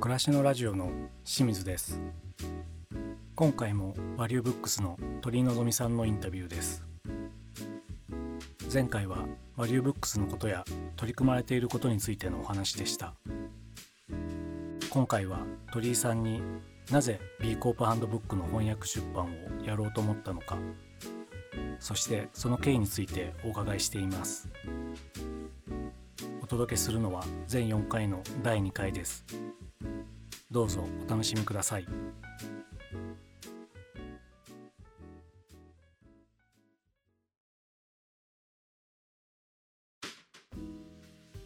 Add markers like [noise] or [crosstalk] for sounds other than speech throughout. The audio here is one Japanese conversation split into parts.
暮らしのラジオの清水です。今回もバリューブックスの鳥居望さんのインタビューです。前回はバリューブックスのことや取り組まれていることについてのお話でした。今回は鳥居さんになぜ B コープハンドブックの翻訳出版をやろうと思ったのか。そしてその経緯についてお伺いしています。お届けするのは全4回の第2回です。どうぞお楽しみください。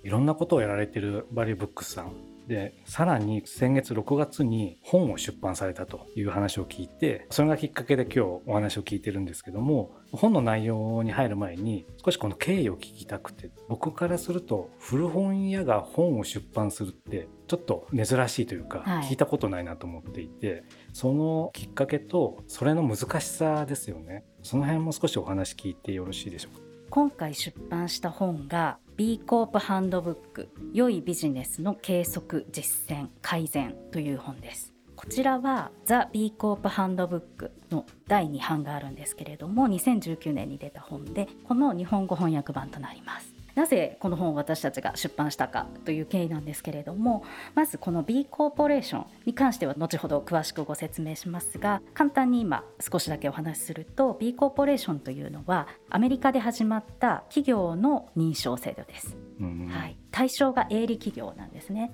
いろんなことをやられてるバリューブックスさん。でさらに先月6月に本を出版されたという話を聞いてそれがきっかけで今日お話を聞いてるんですけども本の内容に入る前に少しこの経緯を聞きたくて僕からすると古本屋が本を出版するってちょっと珍しいというか、聞いたことないなと思っていてそのきっかけとそれの難しさですよね。その辺も少しお話聞いてよろしいでしょうか？今回出版した本が B コープハンドブック良いビジネスの計測実践改善という本です。こちらはザ・ビーコープハンドブックの第2版があるんですけれども2019年に出た本でこの日本語翻訳版となります。なぜこの本を私たちが出版したかという経緯なんですけれどもまずこの B コーポレーションに関しては後ほど詳しくご説明しますが簡単に今少しだけお話しすると B コーポレーションというのはアメリカで始まった企業の認証制度です。はい、対象が営利企業なんですね。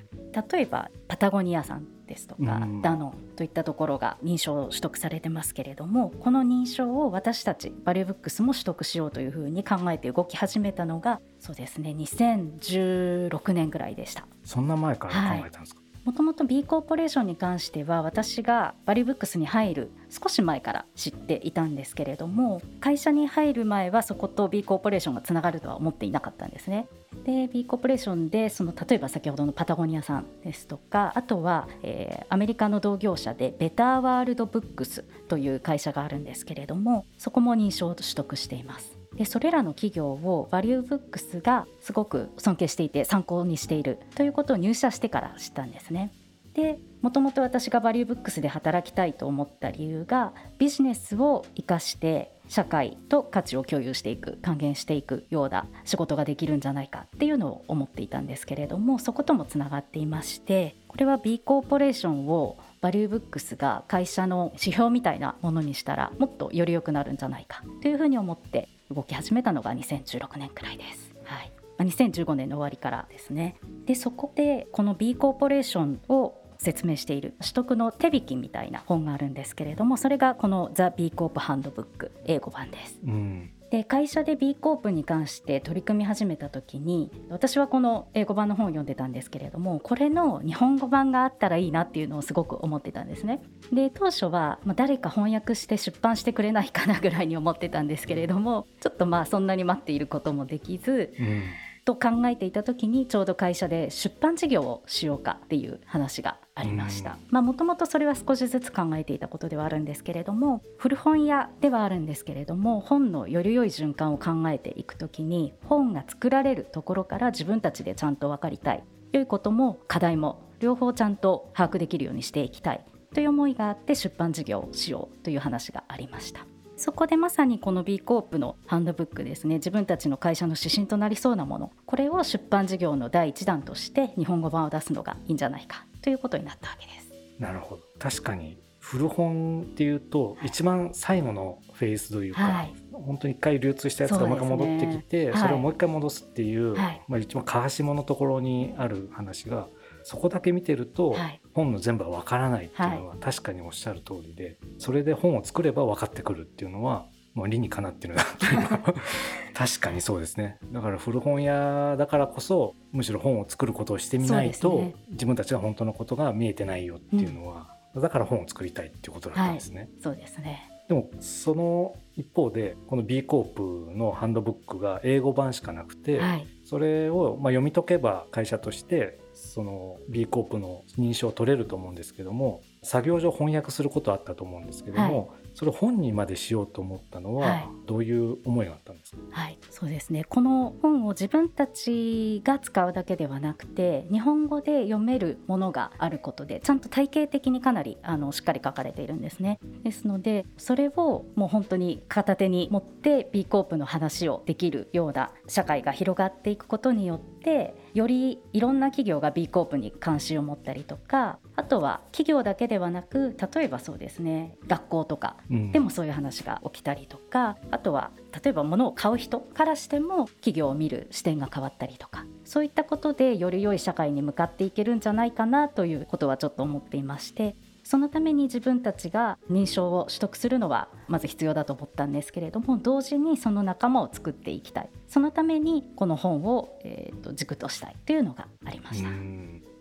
例えばパタゴニアさんですとか、ダノンといったところが認証を取得されてますけれどもこの認証を私たちバリューブックスも取得しようというふうに考えて動き始めたのがそうですね2016年ぐらいでした。そんな前から考えたんですか、はいもともと B コーポレーションに関しては私がバリブックスに入る少し前から知っていたんですけれども会社に入る前はそこと B コーポレーションがつながるとは思っていなかったんですね。で B コーポレーションでその例えば先ほどのパタゴニアさんですとかあとは、えー、アメリカの同業者でベターワールドブックスという会社があるんですけれどもそこも認証を取得しています。でそれらの企業をバリューブックスがすごく尊敬していて参考にしているということを入社してから知ったんですね。でもともと私がバリューブックスで働きたいと思った理由がビジネスを生かして社会と価値を共有していく還元していくような仕事ができるんじゃないかっていうのを思っていたんですけれどもそこともつながっていましてこれは B コーポレーションをバリューブックスが会社の指標みたいなものにしたらもっとより良くなるんじゃないかというふうに思って動き始めたのが2016年くらいです。はい2015年の終わりからですねでそこでこの B コーポレーションを説明している取得の手引きみたいな本があるんですけれどもそれがこの「ザ・ビーコープハンドブック」英語版です。うんで会社で B コープに関して取り組み始めた時に私はこの英語版の本を読んでたんですけれどもこれの日本語版があったらいいなっていうのをすごく思ってたんですね。で当初は、まあ、誰か翻訳して出版してくれないかなぐらいに思ってたんですけれどもちょっとまあそんなに待っていることもできず、うんと考えていた時にちょうど会社で出版事業をしようかっていう話がありましたもともとそれは少しずつ考えていたことではあるんですけれども古本屋ではあるんですけれども本のより良い循環を考えていく時に本が作られるところから自分たちでちゃんと分かりたいといことも課題も両方ちゃんと把握できるようにしていきたいという思いがあって出版事業をしようという話がありました。そこでまさにこの B コープのハンドブックですね自分たちの会社の指針となりそうなものこれを出版事業の第一弾として日本語版を出すのがいいんじゃないかということになったわけです。なるほど。確かに古本っていうと一番最後のフェーズというか、はい、本当に一回流通したやつがもう一回戻ってきてそ、ね,、れをもう一回戻すっていう、はい、まあ、一番かわしものところにある話がそこだけ見てると、本の全部は分からないっていうのは確かにおっしゃる通りで、それで本を作れば分かってくるっていうのはもう理にかなってるな [laughs] 確かにそうですね。だから古本屋だからこそむしろ本を作ることをしてみないと、ね、自分たちが本当のことが見えてないよっていうのは、うん、だから本を作りたいっていうことだったんですね。はい、そうですね。でもその一方でこの B コープのハンドブックが英語版しかなくて、はい、それをまあ読み解けば会社としてその B コープの認証を取れると思うんですけども作業上翻訳することはあったと思うんですけども、はい、それを本にまでしようと思ったのは、どういう思いがあったんですか、はい、そうですね。この本を自分たちが使うだけではなくて日本語で読めるものがあることでちゃんと体系的にかなりあのしっかり書かれているんですね。ですのでそれをもう本当に片手に持って B コープの話をできるような社会が広がっていくことによってよりいろんな企業が B コープに関心を持ったりとかあとは企業だけではなく例えばそうですね学校とかでもそういう話が起きたりとか、うん、あとは例えば物を買う人からしても企業を見る視点が変わったりとかそういったことでより良い社会に向かっていけるんじゃないかなということはちょっと思っていましてそのために自分たちが認証を取得するのはまず必要だと思ったんですけれども同時にその仲間を作っていきたい。そのためにこの本を、えーと、軸としたいというのがありました。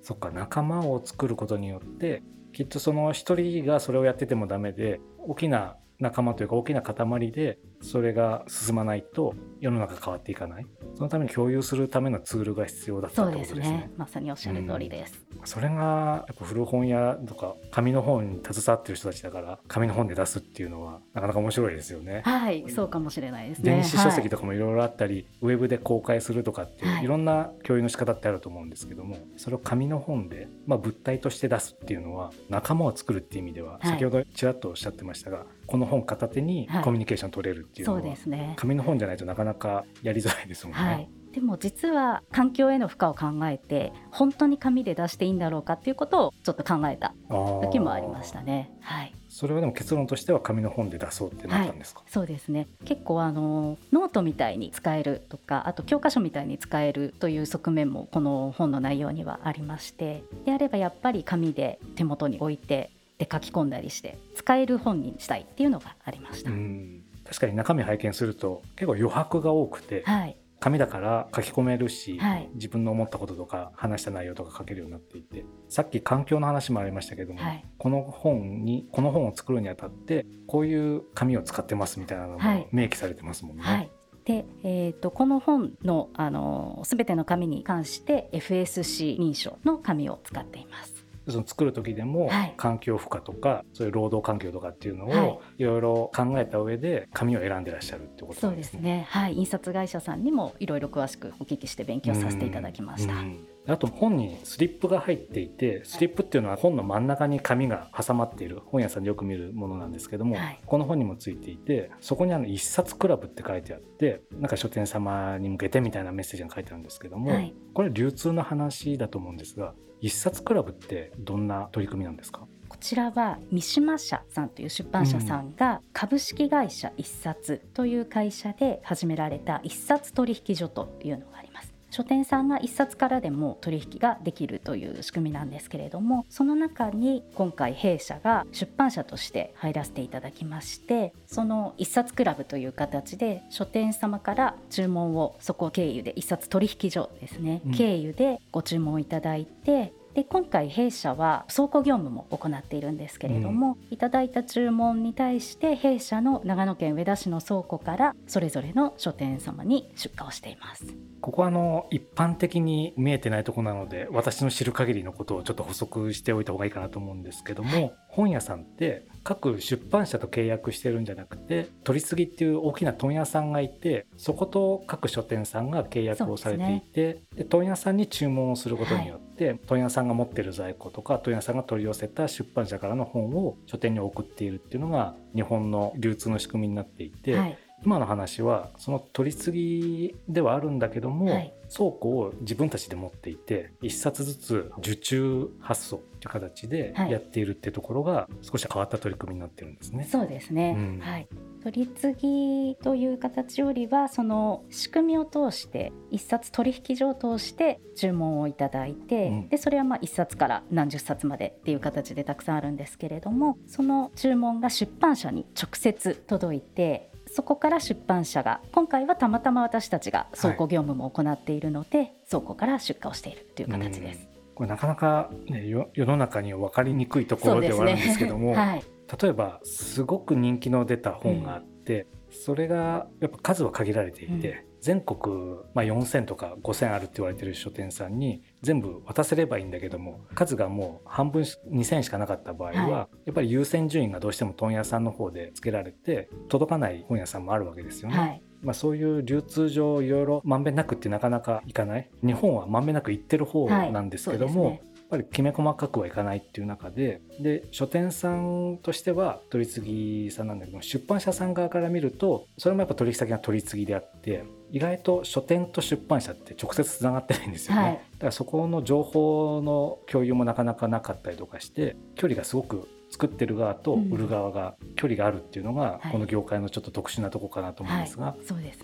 そっか仲間を作ることによってきっとその一人がそれをやっててもダメで大きな仲間というか大きな塊でそれが進まないと世の中変わっていかないそのために共有するためのツールが必要だったということですね。すねまさにおっしゃる通りです、それがやっぱ古本屋とか紙の本に携わってる人たちだから紙の本で出すっていうのはなかなか面白いですよね。はいそうかもしれないですね。電子書籍とかもいろいろあったり、はい、ウェブで公開するとかっていう、い、ろんな共有の仕方ってあると思うんですけどもそれを紙の本で、まあ、物体として出すっていうのは仲間を作るっていう意味では、先ほどちらっとおっしゃってましたがこの本片手にコミュニケーション取れるっていうのは、はい、そうですね、紙の本じゃないとなかなかやりづらいですもんね。はいでも実は環境への負荷を考えて本当に紙で出していいんだろうかっていうことをちょっと考えた時もありましたね。はい、それはでも結論としては紙の本で出そうってなったんですか、はい、そうですね。結構あのノートみたいに使えるとかあと教科書みたいに使えるという側面もこの本の内容にはありまして。であればやっぱり紙で手元に置いてで書き込んだりして使える本にしたいっていうのがありました。確かに中身拝見すると結構余白が多くて、はい、紙だから書き込めるし、はい、自分の思ったこととか話した内容とか書けるようになっていてさっき環境の話もありましたけども、はい、この本にこの本を作るにあたってこういう紙を使ってますみたいなのも明記されてますもんね。で、えーと、この本のあの全ての紙に関して FSC 認証の紙を使っています。その作る時でも環境負荷とか、はい、そういう労働環境とかっていうのをいろいろ考えた上で紙を選んでらっしゃるってことですね。そうですね。はい、印刷会社さんにもいろいろ詳しくお聞きして勉強させていただきました。あと本にスリップが入っていてスリップっていうのは本の真ん中に紙が挟まっている本屋さんでよく見るものなんですけども、はい、この本にもついていてそこにあの一冊クラブって書いてあってなんか書店様に向けてみたいなメッセージが書いてあるんですけども、はい、これ流通の話だと思うんですが一冊クラブってどんな取り組みなんですか？こちらは三島社さんという出版社さんが株式会社一冊という会社で始められた一冊取引所というのがあります。書店さんが一冊からでも取引ができるという仕組みなんですけれどもその中に今回弊社が出版社として入らせていただきましてその一冊クラブという形で書店様から注文をそこ経由で一冊取引所ですね、うん、経由でご注文いただいてで今回弊社は倉庫業務も行っているんですけれども、うん、いただいた注文に対して弊社の長野県上田市の倉庫からそれぞれの書店様に出荷をしています。ここはあの一般的に見えてないとこなので私の知る限りのことをちょっと補足しておいた方がいいかなと思うんですけども、はい、本屋さんって各出版社と契約してるんじゃなくて取り次ぎっていう大きな問屋さんがいてそこと各書店さんが契約をされていてで、ね、問屋さんに注文をすることによって、はい、問屋さんが持ってる在庫とか問屋さんが取り寄せた出版社からの本を書店に送っているっていうのが日本の流通の仕組みになっていて。はい今の話はその取り次ぎではあるんだけども、はい、倉庫を自分たちで持っていて1冊ずつ受注発送という形でやっているっていうところが少し変わった取り組みになってるんですね。そうですね、うん、はい。取り次ぎという形よりはその仕組みを通して一冊取引所を通して注文をいただいて、うん、でそれはまあ一冊から何十冊までっていう形でたくさんあるんですけれどもその注文が出版社に直接届いてそこから出版社が今回はたまたま私たちが倉庫業務も行っているので、はい、倉庫から出荷をしているという形です。これなかなか、ね、世の中に分かりにくいところではあるんですけども、ねはい、例えばすごく人気の出た本があって、うん、それがやっぱ数は限られていて、うん、全国、まあ、4,000とか5,000あるって言われてる書店さんに全部渡せればいいんだけども数がもう半分2,000しかなかった場合は、はい、やっぱり優先順位がどうしても問屋さんの方でつけられて届かない本屋さんもあるわけですよね。はい。まあ、そういう流通上いろいろまんべんなくってなかなかいかない。日本はまんべんなくいってる方なんですけども、はいね、ぱりきめ細かくはいかないっていう中でで書店さんとしては取り次ぎさんなんだけど出版社さん側から見るとそれもやっぱ取引先が取り次ぎであって意外と書店と出版社って直接つながってないんですよね、はい、だからそこの情報の共有もなかなかなかったりとかして距離がすごく作ってる側と売る側が距離があるっていうのが、この業界のちょっと特殊なとこかなと思うんですが、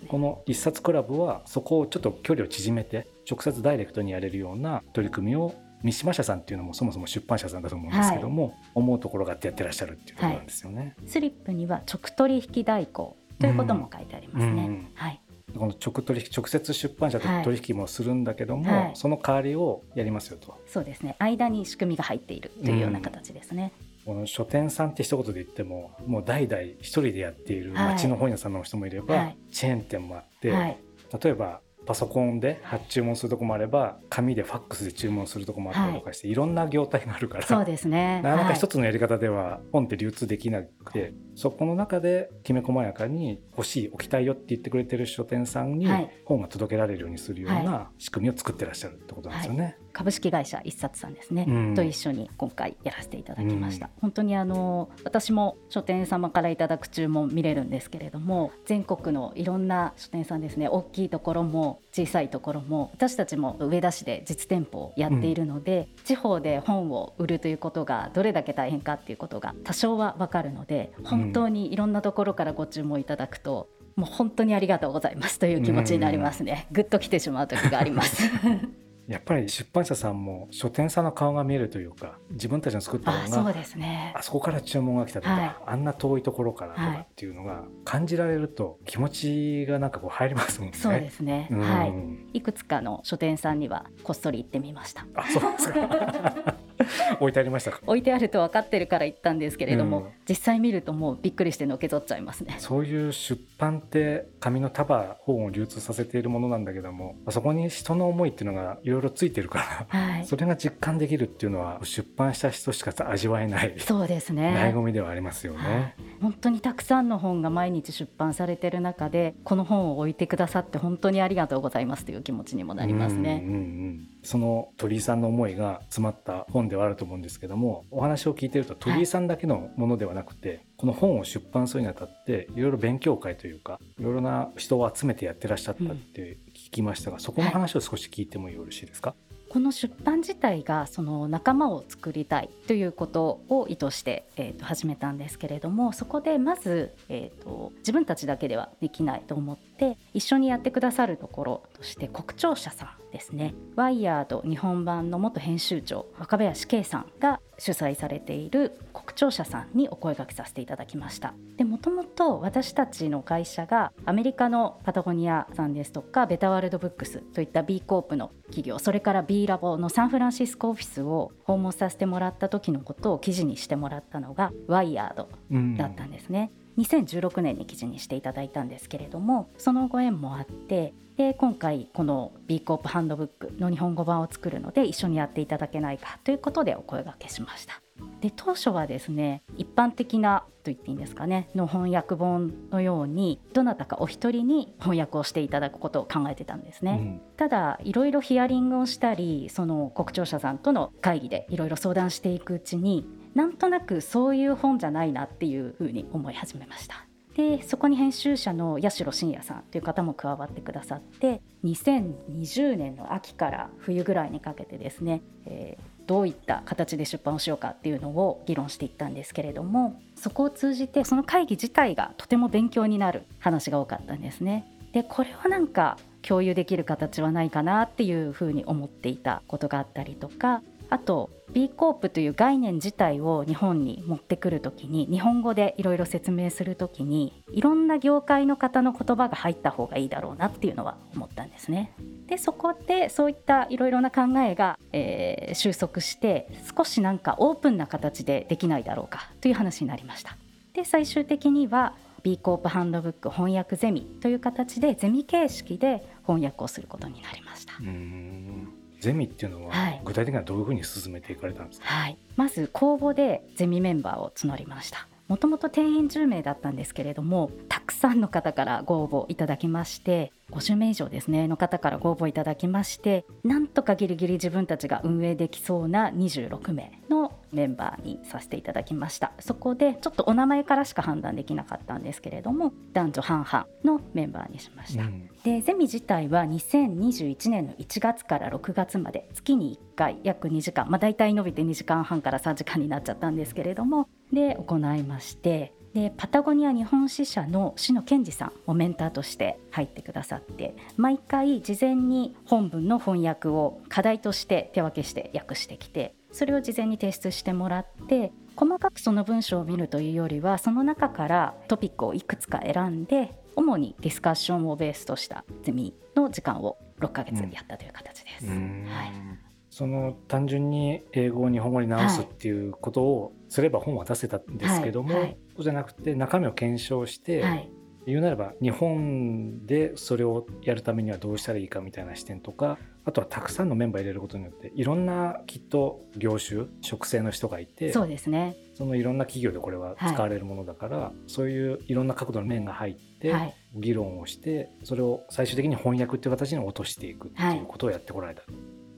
この一冊クラブはそこをちょっと距離を縮めて直接ダイレクトにやれるような取り組みを三島社さんっていうのもそもそも出版社さんだと思うんですけども、はい、思うところがあってやってらっしゃるっていうところなんですよね。スリップには直取引代行ということも書いてありますね。うん。うん、はい。この直取引直接出版社と取引もするんだけども、はい、その代わりをやりますよと。そうですね。間に仕組みが入っているというような形ですね、この書店さんって一言で言ってももう代々一人でやっている町の本屋さんの人もいれば、はい、チェーン店もあって、はい、例えばパソコンで発注文するとこもあれば紙でファックスで注文するとこもあったりとかして、はい、いろんな業態があるからそうですね。なかなか一つのやり方では本って流通できなくて、はい、そこの中できめ細やかに欲しい置きたいよって言ってくれてる書店さんに本が届けられるようにするような仕組みを作ってらっしゃるってことなんですよね。はい。株式会社一冊さんですね、うん、と一緒に今回やらせていただきました、うん、本当にあの私も書店様からいただく注文見れるんですけれども全国のいろんな書店さんですね。大きいところも小さいところも私たちも上田市で実店舗をやっているので、うん、地方で本を売るということがどれだけ大変かっていうことが多少は分かるので本当にいろんなところからご注文いただくともう本当にありがとうございますという気持ちになりますね。ぐっと来てしまう時があります。[laughs] やっぱり出版社さんも書店さんの顔が見えるというか自分たちの作ったものがそうですね。あそこから注文が来たとか、はい、あんな遠いところからとかっていうのが感じられると気持ちがなんかこう入りますもんね。そうですね、うん、はい。いくつかの書店さんにはこっそり行ってみました。あそうですか [laughs] 置いてありました置いてあると分かってるから言ったんですけれども、うん、実際見るともうびっくりしてのけぞっちゃいますね。そういう出版って紙の束本を流通させているものなんだけどもそこに人の思いっていうのがいろいろついてるから、はい、それが実感できるっていうのは出版した人しか味わえないそうですね。醍醐味ではありますよね、はい、本当にたくさんの本が毎日出版されてる中でこの本を置いてくださって本当にありがとうございますという気持ちにもなりますね。うんうんうんその鳥居さんの思いが詰まった本ではあると思うんですけどもお話を聞いてると鳥居さんだけのものではなくて、はい、この本を出版するにあたっていろいろ勉強会というかいろいろな人を集めてやってらっしゃったって聞きましたが、うん、そこの話を少し聞いてもよろしいですか、この出版自体がその仲間を作りたいということを意図して、えー、と始めたんですけれどもそこでまず、えーと、自分たちだけではできないと思って一緒にやってくださるところとして国庁舎さんですね。ワイヤード日本版の元編集長若林圭さんが主催されている国庁舎さんにお声掛けさせていただきました。でもともと私たちの会社がアメリカのパタゴニアさんですとかベタワールドブックスといった B コープの企業それから B ラボのサンフランシスコオフィスを訪問させてもらった時のことを記事にしてもらったのがワイヤードだったんですね、うん、2016年に記事にしていただいたんですけれどもそのご縁もあってで今回この B コープハンドブックの日本語版を作るので一緒にやっていただけないかということでお声がけしました。で当初はですね一般的なと言っていいんですかねの翻訳本のようにどなたかお一人に翻訳をしていただくことを考えてたんですね、うん、ただいろいろヒアリングをしたりその国庁舎さんとの会議でいろいろ相談していくうちになんとなくそういう本じゃないなっていうふうに思い始めましたでそこに編集者の八代真也さんという方も加わってくださって2020年の秋から冬ぐらいにかけてですね、えー、どういった形で出版をしようかっていうのを議論していったんですけれどもそこを通じてその会議自体がとても勉強になる話が多かったんですね。でこれはなんか共有できる形はないかなっていうふうに思っていたことがあったりとかあと B コープという概念自体を日本に持ってくる時に日本語でいろいろ説明する時にいろんな業界の方の言葉が入った方がいいだろうなっていうのは思ったんですね。でそこでそういったいろいろな考えが、えー、収束して少しなんかオープンな形でできないだろうかという話になりました。で最終的には B コープハンドブック翻訳ゼミという形でゼミ形式で翻訳をすることになりました。ゼミっていうのは具体的にはどういうふうに進めていかれたんですか、はい、まず公募でゼミメンバーを募りましたもともと定員10名だったんですけれどもたくさんの方からご応募いただきまして50名以上ですねの方からご応募いただきましてなんとかギリギリ自分たちが運営できそうな26名のメンバーにさせていただきました。そこでちょっとお名前からしか判断できなかったんですけれども男女半々のメンバーにしました、うん、でゼミ自体は2021年の1月から6月まで月に1回約2時間、まあ、大体伸びて2時間半から3時間になっちゃったんですけれどもで行いましてでパタゴニア日本支社の篠健二さんもメンターとして入ってくださって毎回事前に本文の翻訳を課題として手分けして訳してきてそれを事前に提出してもらって細かくその文章を見るというよりはその中からトピックをいくつか選んで主にディスカッションをベースとしたゼミの時間を6ヶ月やったという形です。うんはいその単純に英語を日本語に直すっていうことをすれば本は出せたんですけども、はいはい、そうじゃなくて中身を検証して、はい、言うなれば日本でそれをやるためにはどうしたらいいかみたいな視点とかあとはたくさんのメンバー入れることによっていろんなきっと業種職種の人がいてそうですね。そのいろんな企業でこれは使われるものだから、そういういろんな角度の面が入って、議論をしてそれを最終的に翻訳っていう形に落としていくっていうことをやってこられた。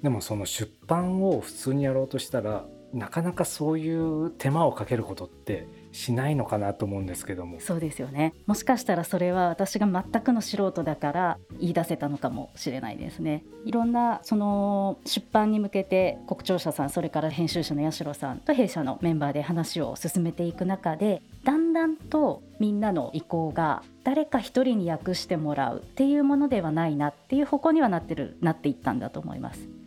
でもその出版を普通にやろうとしたらなかなかそういう手間をかけることってしないのかなと思うんですけども。そうですよね。もしかしたらそれは私が全くの素人だから言い出せたのかもしれないですね。いろんなその出版に向けて国庁舎さんそれから編集者の八代さんと弊社のメンバーで話を進めていく中でだんだんとみんなの意向が誰か一人に訳してもらうっていうものではないなっていう方向にはなってるなっていったんだと思います。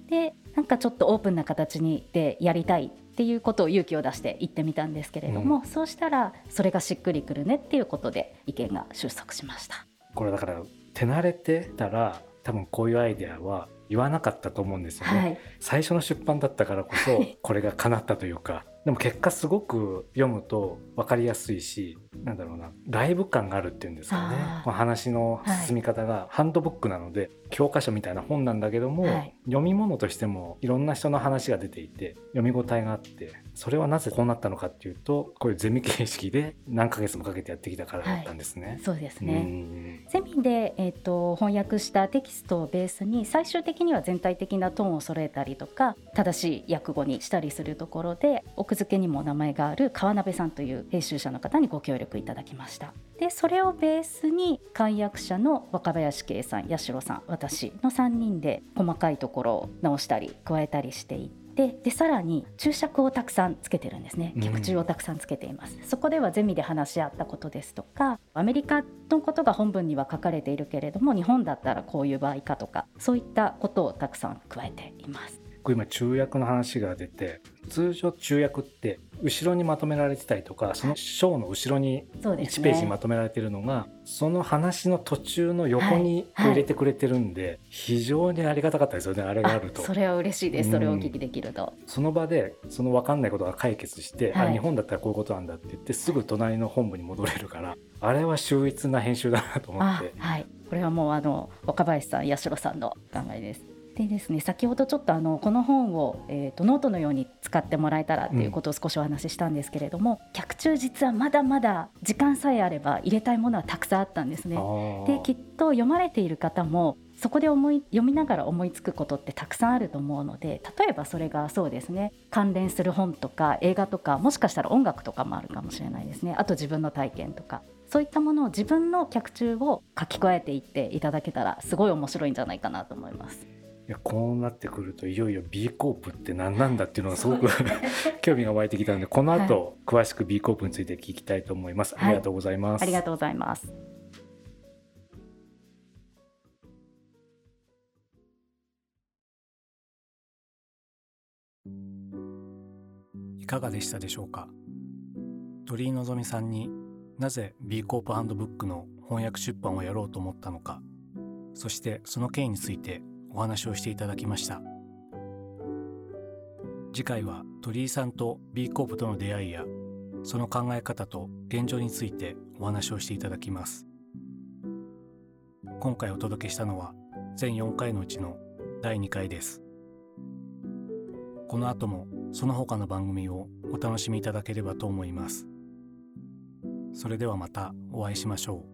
でなんかちょっとオープンな形にでやりたいっていうことを勇気を出して言ってみたんですけれども、うん、そうしたらそれがしっくりくるねっていうことで意見が収束しました。これだから手慣れてたら多分こういうアイデアは言わなかったと思うんですよね、はい、最初の出版だったからこそこれが叶ったというかでも結果すごく読むと分かりやすいしなんだろうなライブ感があるっていうんですかね。話の進み方がハンドブックなので、はい、教科書みたいな本なんだけども、はい、読み物としてもいろんな人の話が出ていて読み応えがあってそれはなぜこうなったのかっていうとこういうゼミ形式で何ヶ月もかけてやってきたからだったんですね。はい、そうですね。ゼミで、えーと、翻訳したテキストをベースに最終的には全体的なトーンを揃えたりとか正しい訳語にしたりするところで奥付けにも名前がある川鍋さんという編集者の方にご協力いただきました。でそれをベースに漢訳者の若林圭さん八代さん私の3人で細かいところを直したり加えたりしていってででさらに注釈をたくさんつけてるんですね。脚注をたくさんつけています、うん、そこではゼミで話し合ったことですとかアメリカのことが本文には書かれているけれども日本だったらこういう場合かとかそういったことをたくさん加えています今中訳の話が出て通常中訳って後ろにまとめられてたりとかその章の後ろに1ページにまとめられてるのがそ,、の話の途中の横に入れてくれてるんで、非常にありがたかったですよねあれがあると。それは嬉しいです、それをお聞きできると。その場でその分かんないことが解決して、あ日本だったらこういうことなんだって言ってすぐ隣の本部に戻れるからあれは秀逸な編集だなと思って。はい。これはもうあの若林さん八代さんの考えですでですね先ほどちょっとあのこの本を、えーと、ノートのように使ってもらえたらっていうことを少しお話ししたんですけれども、うん、脚中実はまだまだ時間さえあれば入れたいものはたくさんあったんですね。できっと読まれている方もそこで思い読みながら思いつくことってたくさんあると思うので例えばそれがそうですね関連する本とか映画とかもしかしたら音楽とかもあるかもしれないですねあと自分の体験とかそういったものを自分の脚中を書き加えていっていただけたらすごい面白いんじゃないかなと思います。やこうなってくるといよいよ B コープって何なんだっていうのがすごく [laughs] 興味が湧いてきたのでこの後、詳しく B コープについて聞きたいと思います、はい、ありがとうございます、ありがとうございます。いかがでしたでしょうか？鳥居のさんになぜ B コープハンドブックの翻訳出版をやろうと思ったのかそしてその経緯についてお話をしていただきました。次回は鳥居さんと B コープとの出会いやその考え方と現状についてお話をしていただきます。今回お届けしたのは全4回のうちの第2回です。この後もその他の番組をお楽しみいただければと思います。それではまたお会いしましょう。